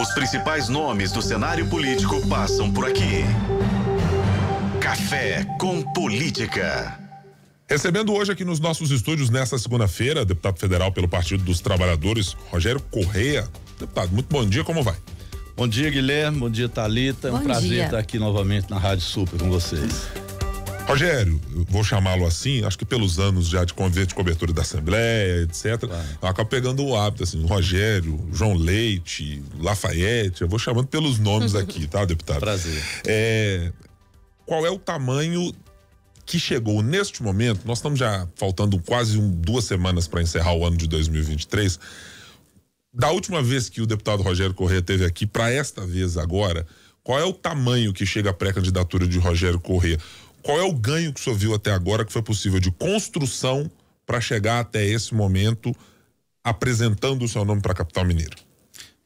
Os principais nomes do cenário político passam por aqui. Café com Política. Recebendo hoje aqui nos nossos estúdios, nesta segunda-feira, deputado federal pelo Partido dos Trabalhadores, Rogério Correia. Deputado, muito bom dia, como vai? Bom dia, Guilherme. Bom dia, Talita. É um prazer dia. estar aqui novamente na Rádio Super com vocês. Rogério, vou chamá-lo assim, acho que pelos anos já de convite de cobertura da Assembleia, etc. Claro. Eu acabo pegando o hábito, assim, Rogério, João Leite, Lafayette, eu vou chamando pelos nomes aqui, tá, deputado? Prazer. É, qual é o tamanho que chegou neste momento? Nós estamos já faltando quase um, duas semanas para encerrar o ano de 2023. Da última vez que o deputado Rogério Corrêa teve aqui, para esta vez agora, qual é o tamanho que chega a pré-candidatura de Rogério Corrêa? Qual é o ganho que o senhor viu até agora que foi possível de construção para chegar até esse momento apresentando o seu nome para a capital mineira?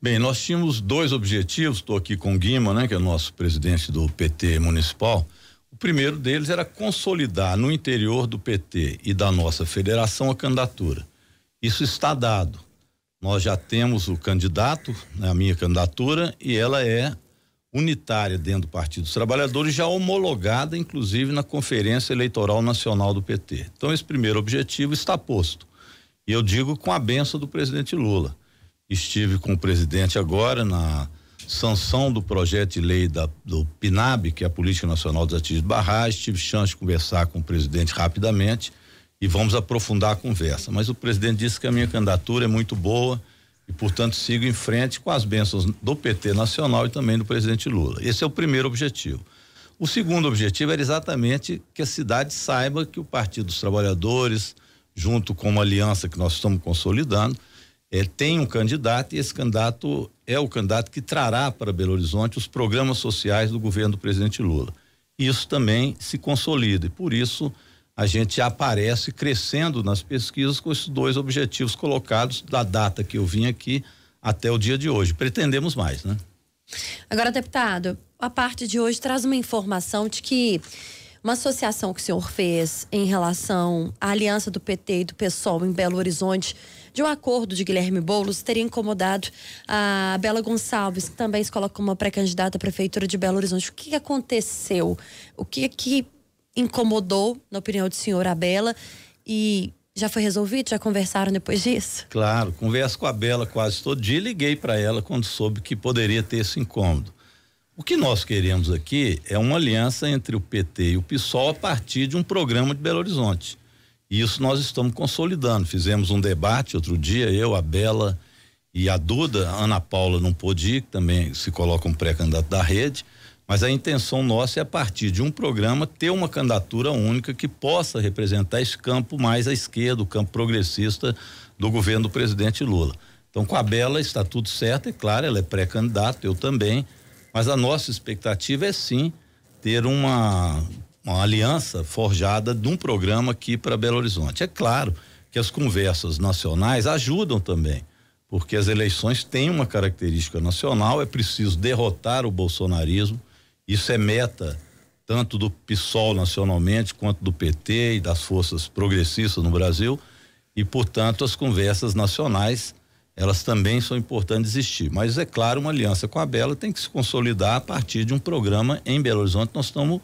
Bem, nós tínhamos dois objetivos, estou aqui com o Guima, né, que é o nosso presidente do PT municipal. O primeiro deles era consolidar no interior do PT e da nossa federação a candidatura. Isso está dado. Nós já temos o candidato, né, a minha candidatura, e ela é unitária dentro do Partido dos Trabalhadores, já homologada, inclusive, na Conferência Eleitoral Nacional do PT. Então, esse primeiro objetivo está posto. E eu digo com a benção do presidente Lula. Estive com o presidente agora na sanção do projeto de lei da, do PNAB, que é a Política Nacional dos Ativos de Barragem. Tive chance de conversar com o presidente rapidamente e vamos aprofundar a conversa. Mas o presidente disse que a minha candidatura é muito boa e, portanto, sigo em frente com as bênçãos do PT nacional e também do presidente Lula. Esse é o primeiro objetivo. O segundo objetivo era exatamente que a cidade saiba que o Partido dos Trabalhadores, junto com uma aliança que nós estamos consolidando, eh, tem um candidato e esse candidato é o candidato que trará para Belo Horizonte os programas sociais do governo do presidente Lula. Isso também se consolida e por isso a gente aparece crescendo nas pesquisas com esses dois objetivos colocados da data que eu vim aqui até o dia de hoje. Pretendemos mais, né? Agora, deputado, a parte de hoje traz uma informação de que uma associação que o senhor fez em relação à aliança do PT e do PSOL em Belo Horizonte, de um acordo de Guilherme Boulos, teria incomodado a Bela Gonçalves, que também se coloca como pré-candidata à Prefeitura de Belo Horizonte. O que aconteceu? O que que incomodou, na opinião do senhor, a Bela? E já foi resolvido? Já conversaram depois disso? Claro, converso com a Bela quase todo dia. Liguei para ela quando soube que poderia ter esse incômodo. O que nós queremos aqui é uma aliança entre o PT e o PSOL a partir de um programa de Belo Horizonte. E isso nós estamos consolidando. Fizemos um debate outro dia, eu, a Bela e a Duda, a Ana Paula não pôde ir, que também se coloca um pré-candidato da rede. Mas a intenção nossa é, a partir de um programa, ter uma candidatura única que possa representar esse campo mais à esquerda, o campo progressista do governo do presidente Lula. Então, com a Bela está tudo certo, é claro, ela é pré-candidata, eu também, mas a nossa expectativa é sim ter uma, uma aliança forjada de um programa aqui para Belo Horizonte. É claro que as conversas nacionais ajudam também, porque as eleições têm uma característica nacional, é preciso derrotar o bolsonarismo, isso é meta tanto do PSOL nacionalmente quanto do PT e das forças progressistas no Brasil e, portanto, as conversas nacionais elas também são importantes existir. Mas é claro, uma aliança com a Bela tem que se consolidar a partir de um programa em Belo Horizonte. Nós estamos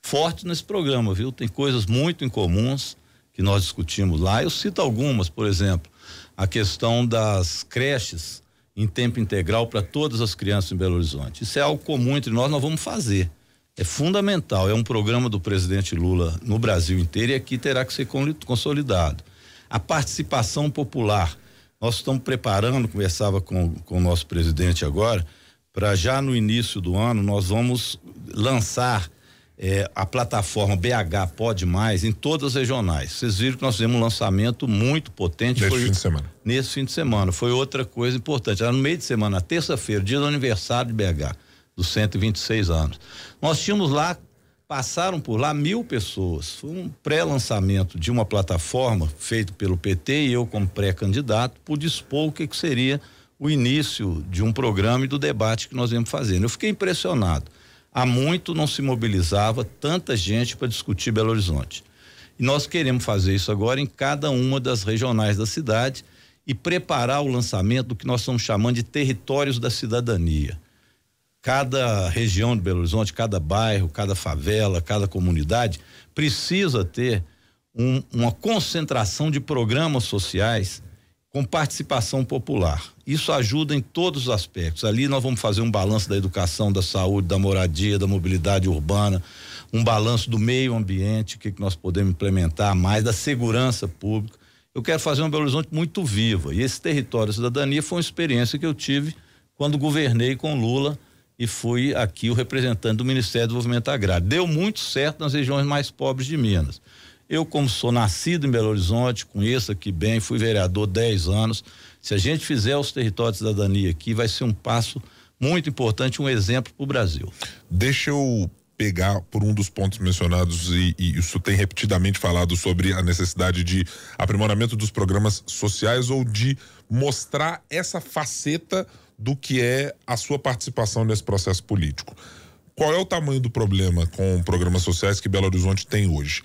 fortes nesse programa, viu? Tem coisas muito incomuns que nós discutimos lá. Eu cito algumas, por exemplo, a questão das creches em tempo integral para todas as crianças em Belo Horizonte. Isso é algo comum entre nós, nós vamos fazer. É fundamental, é um programa do presidente Lula no Brasil inteiro e aqui terá que ser consolidado. A participação popular. Nós estamos preparando, conversava com, com o nosso presidente agora, para já no início do ano nós vamos lançar é, a plataforma BH Pode Mais em todas as regionais. Vocês viram que nós fizemos um lançamento muito potente. Nesse foi, fim de semana. Nesse fim de semana. Foi outra coisa importante. Era no meio de semana, terça-feira, dia do aniversário de BH, dos 126 anos. Nós tínhamos lá, passaram por lá mil pessoas. Foi um pré-lançamento de uma plataforma feito pelo PT e eu, como pré-candidato, pude expor o que, que seria o início de um programa e do debate que nós íamos fazendo. Eu fiquei impressionado há muito não se mobilizava tanta gente para discutir Belo Horizonte. E nós queremos fazer isso agora em cada uma das regionais da cidade e preparar o lançamento do que nós estamos chamando de territórios da cidadania. Cada região de Belo Horizonte, cada bairro, cada favela, cada comunidade precisa ter um, uma concentração de programas sociais com participação popular. Isso ajuda em todos os aspectos. Ali nós vamos fazer um balanço da educação, da saúde, da moradia, da mobilidade urbana, um balanço do meio ambiente, o que, que nós podemos implementar mais, da segurança pública. Eu quero fazer um Belo Horizonte muito viva. E esse território cidadania foi uma experiência que eu tive quando governei com Lula e fui aqui o representante do Ministério do Desenvolvimento Agrário. Deu muito certo nas regiões mais pobres de Minas. Eu, como sou nascido em Belo Horizonte, conheço aqui bem, fui vereador 10 anos. Se a gente fizer os territórios de cidadania aqui, vai ser um passo muito importante, um exemplo para o Brasil. Deixa eu pegar por um dos pontos mencionados e, e, isso tem repetidamente falado sobre a necessidade de aprimoramento dos programas sociais ou de mostrar essa faceta do que é a sua participação nesse processo político. Qual é o tamanho do problema com programas sociais que Belo Horizonte tem hoje?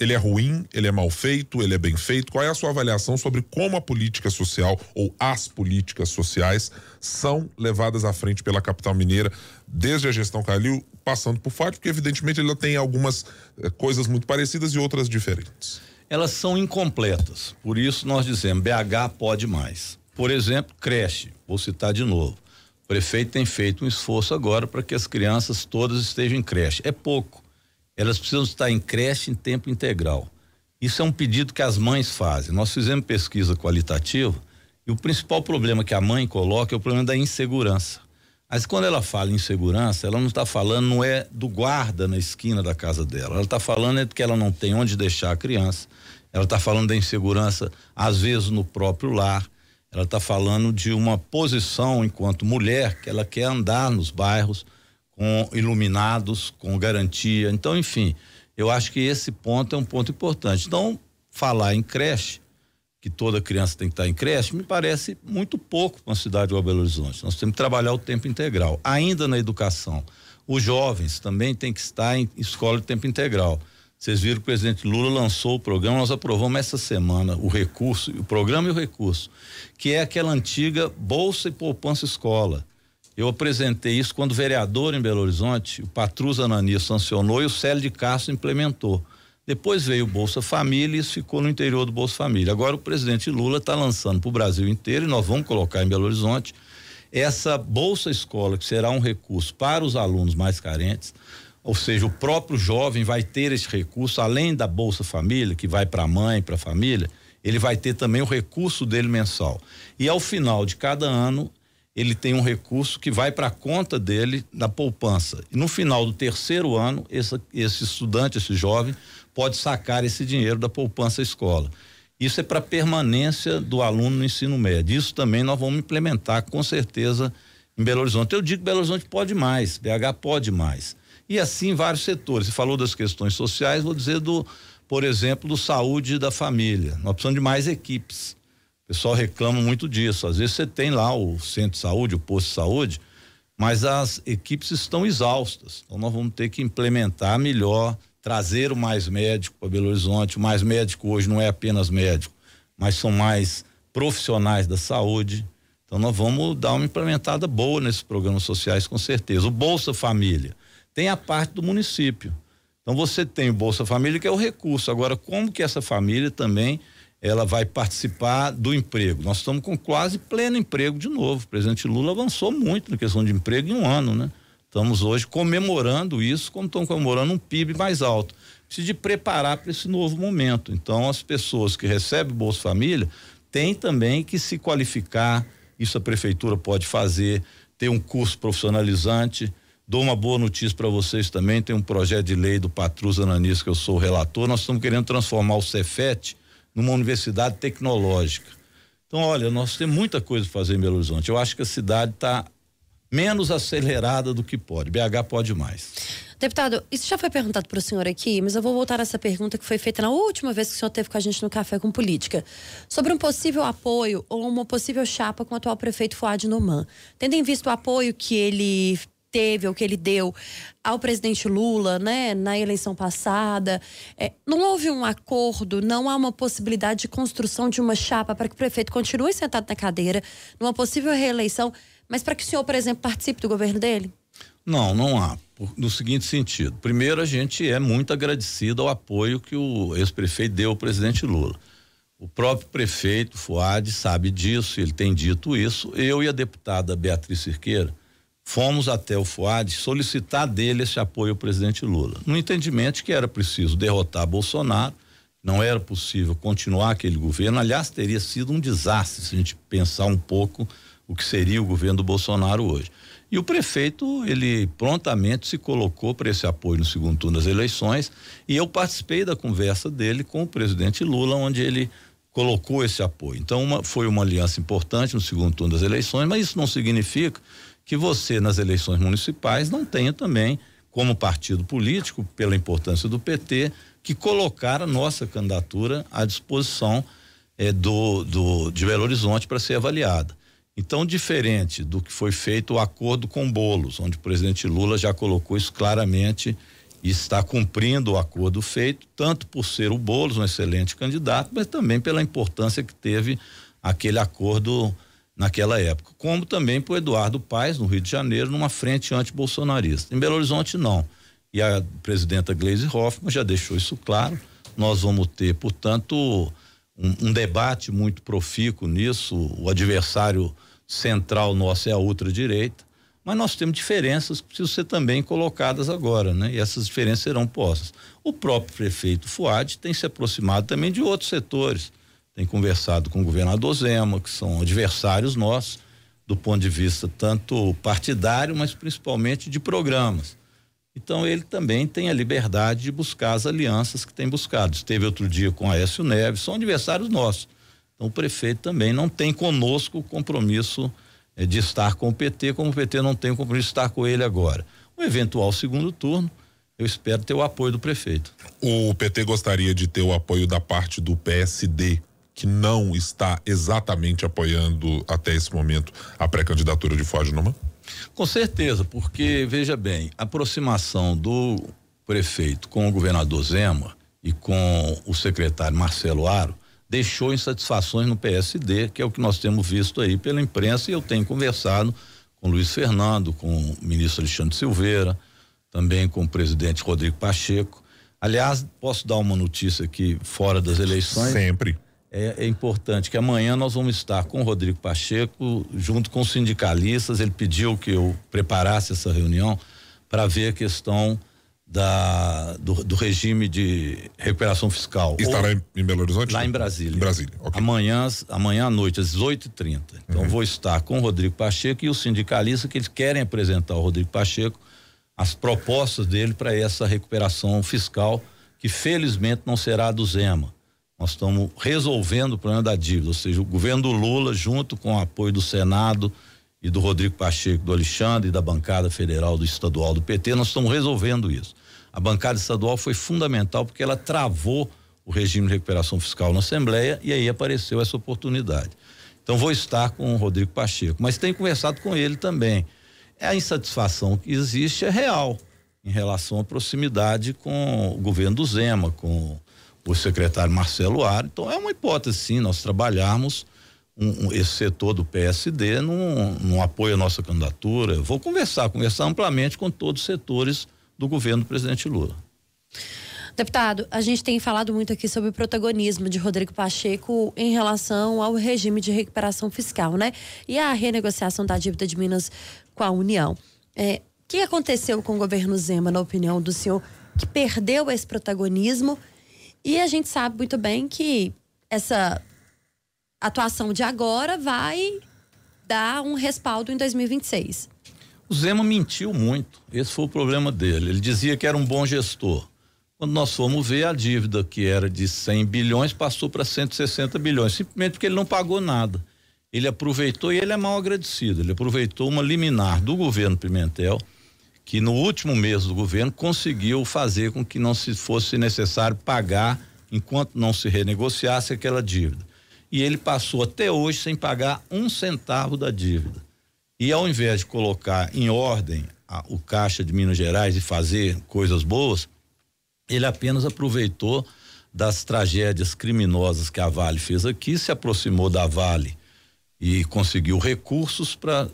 Ele é ruim, ele é mal feito, ele é bem feito? Qual é a sua avaliação sobre como a política social ou as políticas sociais são levadas à frente pela capital mineira, desde a gestão Calil, passando por FAT, porque evidentemente ela tem algumas eh, coisas muito parecidas e outras diferentes. Elas são incompletas, por isso nós dizemos BH pode mais. Por exemplo, creche, vou citar de novo. O prefeito tem feito um esforço agora para que as crianças todas estejam em creche. É pouco elas precisam estar em creche em tempo integral. Isso é um pedido que as mães fazem. Nós fizemos pesquisa qualitativa e o principal problema que a mãe coloca é o problema da insegurança. Mas quando ela fala em insegurança, ela não está falando, não é do guarda na esquina da casa dela. Ela está falando é que ela não tem onde deixar a criança. Ela está falando da insegurança, às vezes, no próprio lar. Ela está falando de uma posição enquanto mulher que ela quer andar nos bairros com iluminados, com garantia. Então, enfim, eu acho que esse ponto é um ponto importante. Então, falar em creche, que toda criança tem que estar em creche, me parece muito pouco para uma cidade igual Belo Horizonte. Nós temos que trabalhar o tempo integral. Ainda na educação, os jovens também têm que estar em escola de tempo integral. Vocês viram que o presidente Lula lançou o programa, nós aprovamos essa semana o recurso, o programa e o recurso, que é aquela antiga Bolsa e Poupança Escola. Eu apresentei isso quando vereador em Belo Horizonte, o Patrus Ananias sancionou e o Célio de Castro implementou. Depois veio o Bolsa Família e isso ficou no interior do Bolsa Família. Agora o presidente Lula está lançando para o Brasil inteiro e nós vamos colocar em Belo Horizonte essa Bolsa Escola, que será um recurso para os alunos mais carentes, ou seja, o próprio jovem vai ter esse recurso, além da Bolsa Família, que vai para a mãe, para a família, ele vai ter também o recurso dele mensal. E ao final de cada ano, ele tem um recurso que vai para a conta dele na poupança. E no final do terceiro ano, esse, esse estudante, esse jovem, pode sacar esse dinheiro da poupança escola. Isso é para permanência do aluno no ensino médio. Isso também nós vamos implementar com certeza em Belo Horizonte. Eu digo que Belo Horizonte pode mais, BH pode mais. E assim vários setores. Você falou das questões sociais, vou dizer do, por exemplo, do saúde da família. Nós precisamos de mais equipes pessoal reclama muito disso. Às vezes você tem lá o centro de saúde, o posto de saúde, mas as equipes estão exaustas. Então nós vamos ter que implementar melhor, trazer o mais médico para Belo Horizonte. O mais médico hoje não é apenas médico, mas são mais profissionais da saúde. Então nós vamos dar uma implementada boa nesses programas sociais com certeza. O Bolsa Família tem a parte do município. Então você tem o Bolsa Família que é o recurso. Agora como que essa família também ela vai participar do emprego. Nós estamos com quase pleno emprego de novo. O presidente Lula avançou muito na questão de emprego em um ano, né? Estamos hoje comemorando isso, como estão comemorando um PIB mais alto. Precisa de preparar para esse novo momento. Então, as pessoas que recebem Bolsa Família têm também que se qualificar. Isso a prefeitura pode fazer, ter um curso profissionalizante. Dou uma boa notícia para vocês também, tem um projeto de lei do Patrus Ananis, que eu sou o relator. Nós estamos querendo transformar o Cefet numa universidade tecnológica. Então, olha, nós temos muita coisa para fazer em Belo Horizonte. Eu acho que a cidade está menos acelerada do que pode. BH pode mais. Deputado, isso já foi perguntado para o senhor aqui, mas eu vou voltar a essa pergunta que foi feita na última vez que o senhor teve com a gente no Café com Política, sobre um possível apoio ou uma possível chapa com o atual prefeito Fuad Noman. Tendo em vista o apoio que ele teve ou que ele deu ao presidente Lula, né, na eleição passada. É, não houve um acordo, não há uma possibilidade de construção de uma chapa para que o prefeito continue sentado na cadeira, numa possível reeleição, mas para que o senhor, por exemplo, participe do governo dele? Não, não há. No seguinte sentido. Primeiro, a gente é muito agradecido ao apoio que o ex-prefeito deu ao presidente Lula. O próprio prefeito Fuad sabe disso, ele tem dito isso. Eu e a deputada Beatriz Cirqueira fomos até o FUAD solicitar dele esse apoio ao presidente Lula. No entendimento que era preciso derrotar Bolsonaro, não era possível continuar aquele governo. Aliás, teria sido um desastre se a gente pensar um pouco o que seria o governo do Bolsonaro hoje. E o prefeito, ele prontamente se colocou para esse apoio no segundo turno das eleições, e eu participei da conversa dele com o presidente Lula, onde ele colocou esse apoio. Então, uma, foi uma aliança importante no segundo turno das eleições, mas isso não significa que você, nas eleições municipais, não tenha também, como partido político, pela importância do PT, que colocar a nossa candidatura à disposição eh, do, do, de Belo Horizonte para ser avaliada. Então, diferente do que foi feito o acordo com Bolos, onde o presidente Lula já colocou isso claramente e está cumprindo o acordo feito, tanto por ser o Bolos um excelente candidato, mas também pela importância que teve aquele acordo naquela época, como também para o Eduardo Paes, no Rio de Janeiro, numa frente antibolsonarista. Em Belo Horizonte, não. E a presidenta Gleisi Hoffmann já deixou isso claro. Nós vamos ter, portanto, um, um debate muito profícuo nisso. O adversário central nosso é a ultradireita, mas nós temos diferenças que precisam ser também colocadas agora, né? E essas diferenças serão postas. O próprio prefeito Fuad tem se aproximado também de outros setores tem conversado com o governador Zema, que são adversários nossos, do ponto de vista tanto partidário, mas principalmente de programas. Então ele também tem a liberdade de buscar as alianças que tem buscado. Esteve outro dia com Aécio Neves, são adversários nossos. Então o prefeito também não tem conosco o compromisso eh, de estar com o PT, como o PT não tem o compromisso de estar com ele agora. Um eventual segundo turno, eu espero ter o apoio do prefeito. O PT gostaria de ter o apoio da parte do PSD que não está exatamente apoiando até esse momento a pré-candidatura de Fuad Numa? Com certeza, porque veja bem, a aproximação do prefeito com o governador Zema e com o secretário Marcelo Aro deixou insatisfações no PSD, que é o que nós temos visto aí pela imprensa e eu tenho conversado com Luiz Fernando, com o ministro Alexandre Silveira, também com o presidente Rodrigo Pacheco. Aliás, posso dar uma notícia aqui fora das eleições? Sempre é, é, importante que amanhã nós vamos estar com o Rodrigo Pacheco, junto com os sindicalistas. Ele pediu que eu preparasse essa reunião para ver a questão da, do, do, regime de recuperação fiscal. Estará Ou, em Belo Horizonte? Lá em Brasília. Em Brasília, okay. Amanhã, amanhã à noite, às 18h30. Então, uhum. vou estar com o Rodrigo Pacheco e os sindicalistas que eles querem apresentar ao Rodrigo Pacheco as propostas dele para essa recuperação fiscal, que felizmente não será do Zema nós estamos resolvendo o problema da dívida, ou seja, o governo do Lula, junto com o apoio do Senado e do Rodrigo Pacheco, do Alexandre e da bancada federal do estadual do PT, nós estamos resolvendo isso. A bancada estadual foi fundamental porque ela travou o regime de recuperação fiscal na Assembleia e aí apareceu essa oportunidade. Então vou estar com o Rodrigo Pacheco, mas tenho conversado com ele também. A insatisfação que existe é real em relação à proximidade com o governo do Zema, com o secretário Marcelo Ar. Então é uma hipótese, sim, nós trabalharmos um, um, esse setor do PSD num, num apoio à nossa candidatura. Eu vou conversar, conversar amplamente com todos os setores do governo do presidente Lula. Deputado, a gente tem falado muito aqui sobre o protagonismo de Rodrigo Pacheco em relação ao regime de recuperação fiscal, né? E a renegociação da dívida de Minas com a União. É, o que aconteceu com o governo Zema, na opinião do senhor, que perdeu esse protagonismo e a gente sabe muito bem que essa atuação de agora vai dar um respaldo em 2026. O Zema mentiu muito. Esse foi o problema dele. Ele dizia que era um bom gestor. Quando nós fomos ver a dívida que era de 100 bilhões passou para 160 bilhões, simplesmente porque ele não pagou nada. Ele aproveitou e ele é mal agradecido. Ele aproveitou uma liminar do governo Pimentel que no último mês do governo conseguiu fazer com que não se fosse necessário pagar enquanto não se renegociasse aquela dívida. E ele passou até hoje sem pagar um centavo da dívida. E ao invés de colocar em ordem a, o caixa de Minas Gerais e fazer coisas boas, ele apenas aproveitou das tragédias criminosas que a Vale fez aqui, se aproximou da Vale e conseguiu recursos para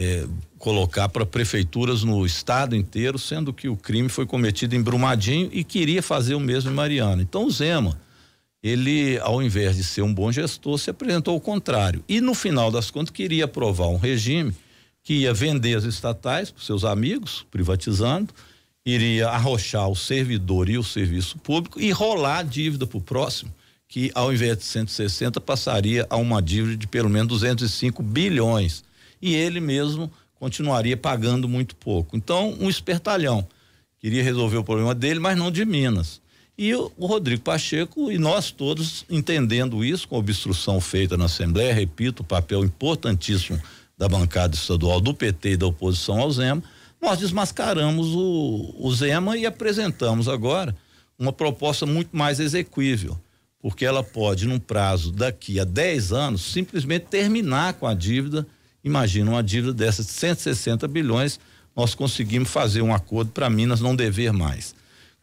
é, colocar para prefeituras no estado inteiro, sendo que o crime foi cometido em Brumadinho e queria fazer o mesmo em Mariana. Então o Zema, ele, ao invés de ser um bom gestor, se apresentou ao contrário. E no final das contas queria aprovar um regime que ia vender as estatais para seus amigos, privatizando, iria arrochar o servidor e o serviço público e rolar a dívida para o próximo, que ao invés de 160 passaria a uma dívida de pelo menos 205 bilhões. E ele mesmo continuaria pagando muito pouco. Então, um espertalhão. Queria resolver o problema dele, mas não de Minas. E o, Rodrigo Pacheco e nós todos entendendo isso, com a obstrução feita na Assembleia, repito, o papel importantíssimo da bancada estadual do PT e da oposição ao Zema, nós desmascaramos o, o Zema e apresentamos agora uma proposta muito mais execuível, porque ela pode, num prazo daqui a 10 anos, simplesmente terminar com a dívida. Imagina uma dívida dessas de 160 bilhões, nós conseguimos fazer um acordo para Minas não dever mais.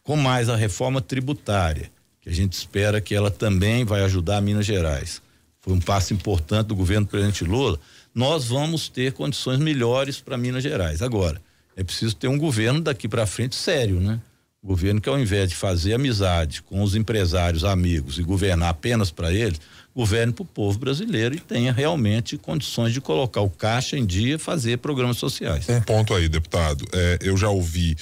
Com mais a reforma tributária, que a gente espera que ela também vai ajudar Minas Gerais. Foi um passo importante do governo do presidente Lula. Nós vamos ter condições melhores para Minas Gerais. Agora, é preciso ter um governo daqui para frente sério, né? Governo que ao invés de fazer amizade com os empresários amigos e governar apenas para eles, governe para o povo brasileiro e tenha realmente condições de colocar o caixa em dia e fazer programas sociais. Um ponto aí, deputado. É, eu já ouvi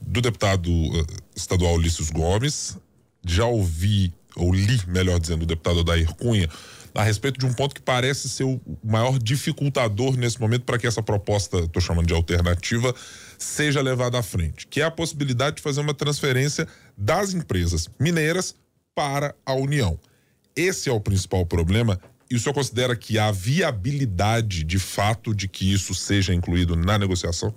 do deputado uh, estadual Ulisses Gomes, já ouvi, ou li, melhor dizendo, do deputado Odair Cunha, a respeito de um ponto que parece ser o maior dificultador nesse momento para que essa proposta, estou chamando de alternativa, seja levada à frente, que é a possibilidade de fazer uma transferência das empresas mineiras para a União. Esse é o principal problema. E o senhor considera que há viabilidade de fato de que isso seja incluído na negociação?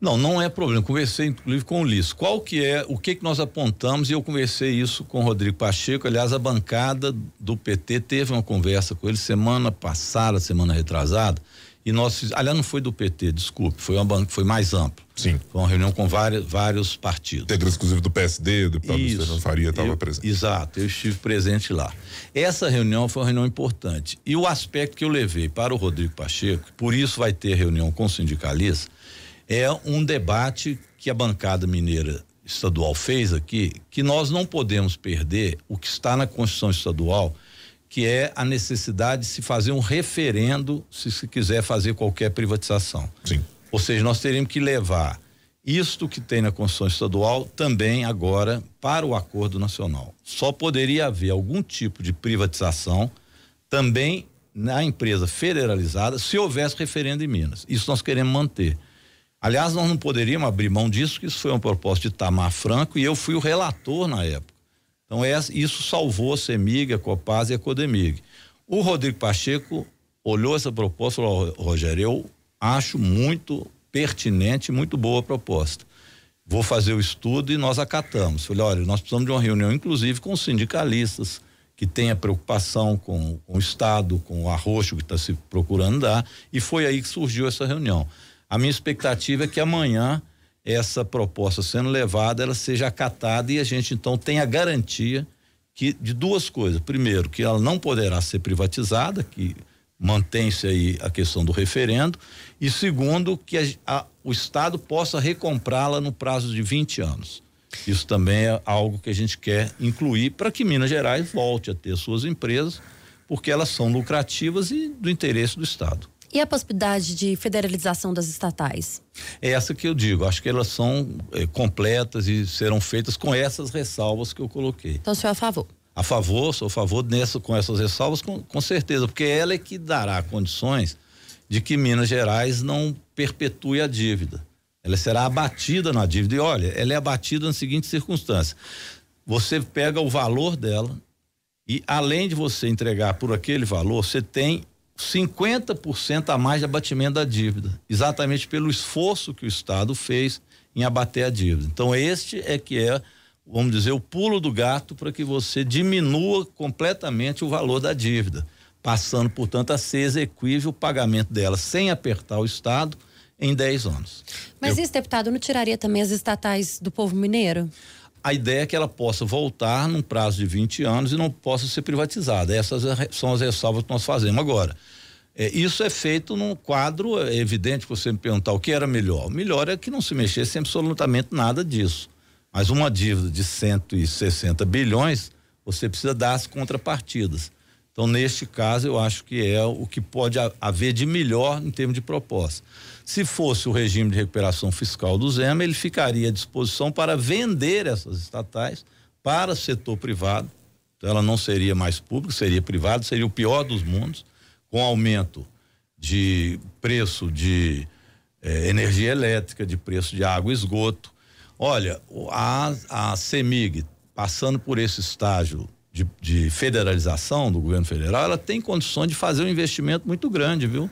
Não, não é problema. Conversei inclusive com o Liz. Qual que é, o que que nós apontamos e eu conversei isso com o Rodrigo Pacheco. Aliás, a bancada do PT teve uma conversa com ele semana passada, semana retrasada, e nós, aliás, não foi do PT, desculpe, foi uma banca, foi mais amplo. Sim. Foi uma reunião com vários, vários partidos. Integrantes, inclusive, do PSD, o deputado Isso, Faria estava presente. Exato, eu estive presente lá. Essa reunião foi uma reunião importante. E o aspecto que eu levei para o Rodrigo Pacheco, por isso vai ter reunião com sindicalistas, é um debate que a bancada mineira estadual fez aqui, que nós não podemos perder o que está na Constituição Estadual, que é a necessidade de se fazer um referendo se se quiser fazer qualquer privatização. Sim. Ou seja, nós teríamos que levar isto que tem na Constituição Estadual também agora para o acordo nacional. Só poderia haver algum tipo de privatização também na empresa federalizada se houvesse referendo em Minas. Isso nós queremos manter. Aliás, nós não poderíamos abrir mão disso, que isso foi uma proposta de Tamar Franco e eu fui o relator na época. Então, é, isso salvou a CEMIG, a Copaz e a Codemig. O Rodrigo Pacheco olhou essa proposta e falou: Rogério, eu acho muito pertinente, muito boa a proposta. Vou fazer o estudo e nós acatamos. Falei: olha, nós precisamos de uma reunião, inclusive, com sindicalistas, que tenha preocupação com, com o Estado, com o arroxo que está se procurando dar. E foi aí que surgiu essa reunião. A minha expectativa é que amanhã essa proposta sendo levada, ela seja acatada e a gente então tenha garantia que de duas coisas. Primeiro, que ela não poderá ser privatizada, que mantém-se aí a questão do referendo, e segundo, que a, a, o Estado possa recomprá-la no prazo de 20 anos. Isso também é algo que a gente quer incluir para que Minas Gerais volte a ter suas empresas, porque elas são lucrativas e do interesse do Estado. E a possibilidade de federalização das estatais? É essa que eu digo. Acho que elas são é, completas e serão feitas com essas ressalvas que eu coloquei. Então, o senhor é a favor? A favor, sou a favor nessa, com essas ressalvas, com, com certeza, porque ela é que dará condições de que Minas Gerais não perpetue a dívida. Ela será abatida na dívida. E olha, ela é abatida na seguinte circunstância: você pega o valor dela e, além de você entregar por aquele valor, você tem 50% a mais de abatimento da dívida, exatamente pelo esforço que o Estado fez em abater a dívida. Então, este é que é, vamos dizer, o pulo do gato para que você diminua completamente o valor da dívida. passando, portanto, a ser execuível o pagamento dela sem apertar o Estado em 10 anos. Mas Eu... isso, deputado, não tiraria também as estatais do povo mineiro? A ideia é que ela possa voltar num prazo de 20 anos e não possa ser privatizada. Essas são as ressalvas que nós fazemos. Agora, é, isso é feito num quadro é evidente que você me perguntar o que era melhor. O melhor é que não se mexesse absolutamente nada disso. Mas uma dívida de 160 bilhões, você precisa dar as contrapartidas. Então, neste caso, eu acho que é o que pode haver de melhor em termos de proposta. Se fosse o regime de recuperação fiscal do Zema, ele ficaria à disposição para vender essas estatais para o setor privado. Então, ela não seria mais pública, seria privada, seria o pior dos mundos, com aumento de preço de eh, energia elétrica, de preço de água e esgoto. Olha, a, a CEMIG, passando por esse estágio de, de, federalização do governo federal, ela tem condições de fazer um investimento muito grande, viu?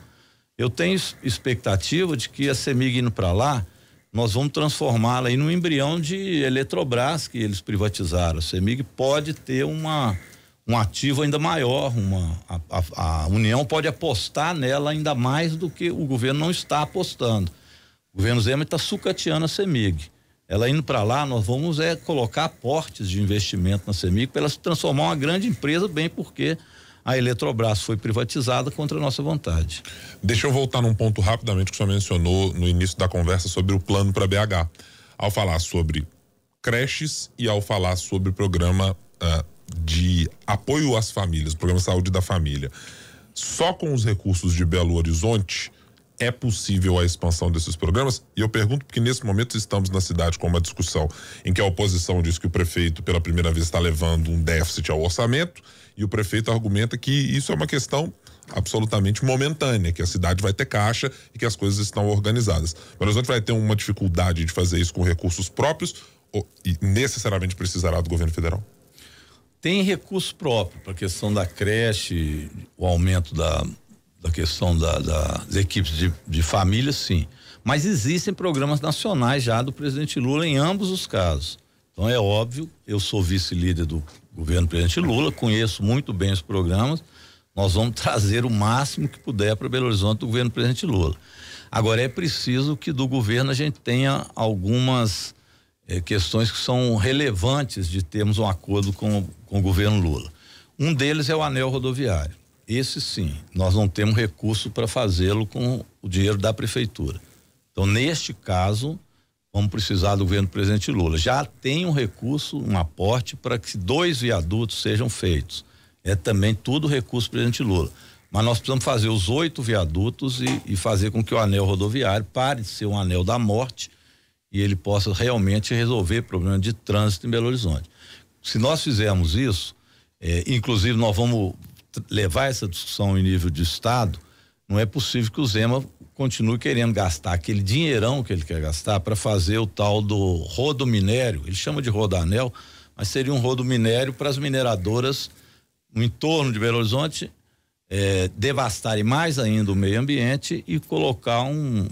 Eu tenho expectativa de que a CEMIG indo para lá, nós vamos transformá-la em um embrião de Eletrobras que eles privatizaram. A CEMIG pode ter uma um ativo ainda maior, uma a, a, a União pode apostar nela ainda mais do que o governo não está apostando. O governo Zema está sucateando a CEMIG. Ela indo para lá, nós vamos é colocar aportes de investimento na CEMIG para ela se transformar uma grande empresa, bem porque a Eletrobras foi privatizada contra a nossa vontade. Deixa eu voltar num ponto rapidamente que o senhor mencionou no início da conversa sobre o plano para BH. Ao falar sobre creches e ao falar sobre o programa uh, de apoio às famílias, o programa de saúde da família. Só com os recursos de Belo Horizonte, é possível a expansão desses programas? E eu pergunto porque nesse momento estamos na cidade com uma discussão em que a oposição diz que o prefeito pela primeira vez está levando um déficit ao orçamento e o prefeito argumenta que isso é uma questão absolutamente momentânea, que a cidade vai ter caixa e que as coisas estão organizadas. Belo Horizonte vai ter uma dificuldade de fazer isso com recursos próprios ou, e necessariamente precisará do governo federal? Tem recurso próprio para a questão da creche, o aumento da, da questão da, das equipes de, de família, sim. Mas existem programas nacionais já do presidente Lula em ambos os casos. Então é óbvio, eu sou vice-líder do governo presidente Lula, conheço muito bem os programas. Nós vamos trazer o máximo que puder para Belo Horizonte do governo presidente Lula. Agora é preciso que do governo a gente tenha algumas eh, questões que são relevantes de termos um acordo com, com o governo Lula. Um deles é o anel rodoviário. Esse sim, nós não temos recurso para fazê-lo com o dinheiro da prefeitura. Então, neste caso, vamos precisar do governo do presidente Lula. Já tem um recurso, um aporte para que dois viadutos sejam feitos. É também tudo recurso do presidente Lula. Mas nós precisamos fazer os oito viadutos e, e fazer com que o anel rodoviário pare de ser um anel da morte e ele possa realmente resolver problema de trânsito em Belo Horizonte. Se nós fizermos isso, é, inclusive nós vamos levar essa discussão em nível de Estado, não é possível que o Zema continue querendo gastar aquele dinheirão que ele quer gastar para fazer o tal do rodo minério, ele chama de rodanel, mas seria um rodo minério para as mineradoras no entorno de Belo Horizonte é, devastarem mais ainda o meio ambiente e colocar um,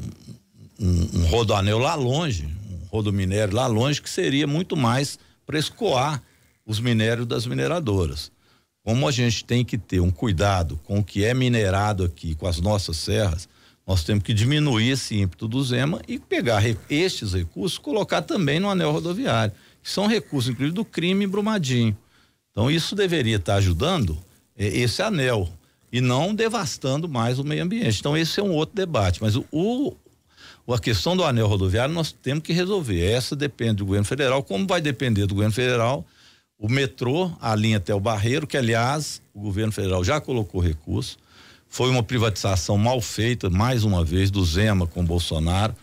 um, um rodoanel lá longe, um rodo minério lá longe, que seria muito mais para escoar os minérios das mineradoras. Como a gente tem que ter um cuidado com o que é minerado aqui, com as nossas serras, nós temos que diminuir esse ímpeto do Zema e pegar estes recursos colocar também no anel rodoviário, que são recursos, inclusive, do crime Brumadinho. Então, isso deveria estar ajudando é, esse anel e não devastando mais o meio ambiente. Então, esse é um outro debate. Mas o, o a questão do anel rodoviário nós temos que resolver. Essa depende do governo federal, como vai depender do governo federal o metrô, a linha até o Barreiro, que aliás o governo federal já colocou recurso. Foi uma privatização mal feita, mais uma vez, do Zema com Bolsonaro.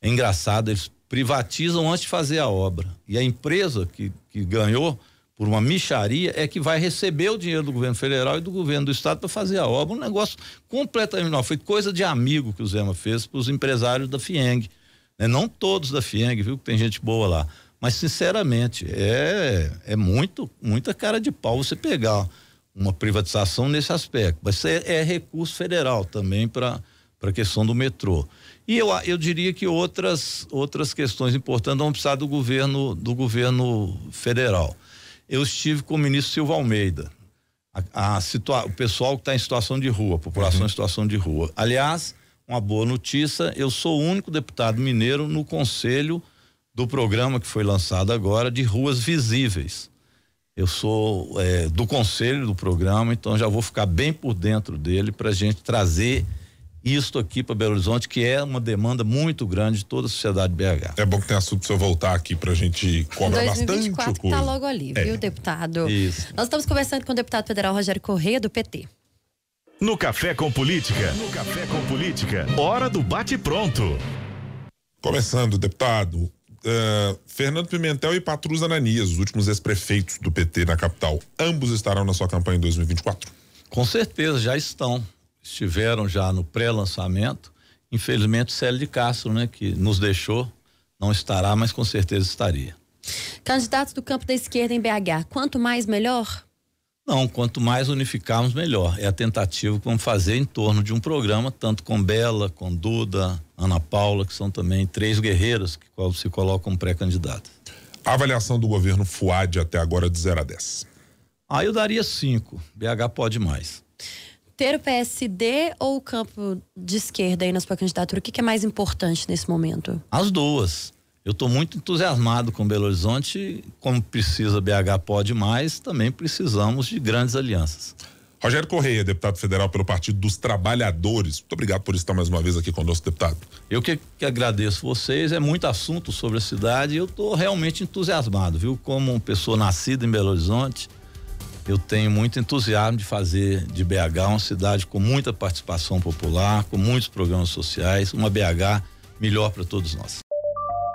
É engraçado, eles privatizam antes de fazer a obra. E a empresa que, que ganhou por uma micharia é que vai receber o dinheiro do governo federal e do governo do estado para fazer a obra. Um negócio completamente não. Foi coisa de amigo que o Zema fez para os empresários da FIENG. Né? Não todos da FIENG, viu? Que tem gente boa lá. Mas, sinceramente, é, é muito, muita cara de pau você pegar uma privatização nesse aspecto. Mas é, é recurso federal também para a questão do metrô. E eu, eu diria que outras, outras questões importantes vão precisar do governo, do governo federal. Eu estive com o ministro Silva Almeida. a, a situa o pessoal que está em situação de rua, a população uhum. em situação de rua. Aliás, uma boa notícia, eu sou o único deputado mineiro no conselho do programa que foi lançado agora de ruas visíveis. Eu sou é, do conselho do programa, então já vou ficar bem por dentro dele para a gente trazer isto aqui para Belo Horizonte, que é uma demanda muito grande de toda a sociedade BH. É bom que tenha assunto para você voltar aqui para a gente cobrar 2024 bastante está logo ali, é. viu, deputado? Isso. Nós estamos conversando com o deputado federal Rogério Correia, do PT. No Café com Política, no Café com Política, hora do bate-pronto. Começando, deputado, uh, Fernando Pimentel e Patrus Ananias, os últimos ex-prefeitos do PT na capital, ambos estarão na sua campanha em 2024? Com certeza, já estão estiveram já no pré-lançamento. Infelizmente, Célio de Castro, né, que nos deixou, não estará, mas com certeza estaria. Candidatos do campo da esquerda em BH, quanto mais melhor? Não, quanto mais unificarmos, melhor. É a tentativa que vamos fazer em torno de um programa, tanto com Bela, com Duda, Ana Paula, que são também três guerreiras que se colocam pré-candidatas. A avaliação do governo FUAD até agora de 0 a 10. Ah, eu daria cinco. BH pode mais ter o PSD ou o campo de esquerda aí na sua candidatura? O que, que é mais importante nesse momento? As duas. Eu estou muito entusiasmado com Belo Horizonte. Como precisa BH pode mais, também precisamos de grandes alianças. Rogério Correia, deputado federal pelo Partido dos Trabalhadores. Muito obrigado por estar mais uma vez aqui conosco, deputado. Eu que, que agradeço vocês. É muito assunto sobre a cidade e eu estou realmente entusiasmado, viu? Como pessoa nascida em Belo Horizonte, eu tenho muito entusiasmo de fazer de BH uma cidade com muita participação popular, com muitos programas sociais, uma BH melhor para todos nós.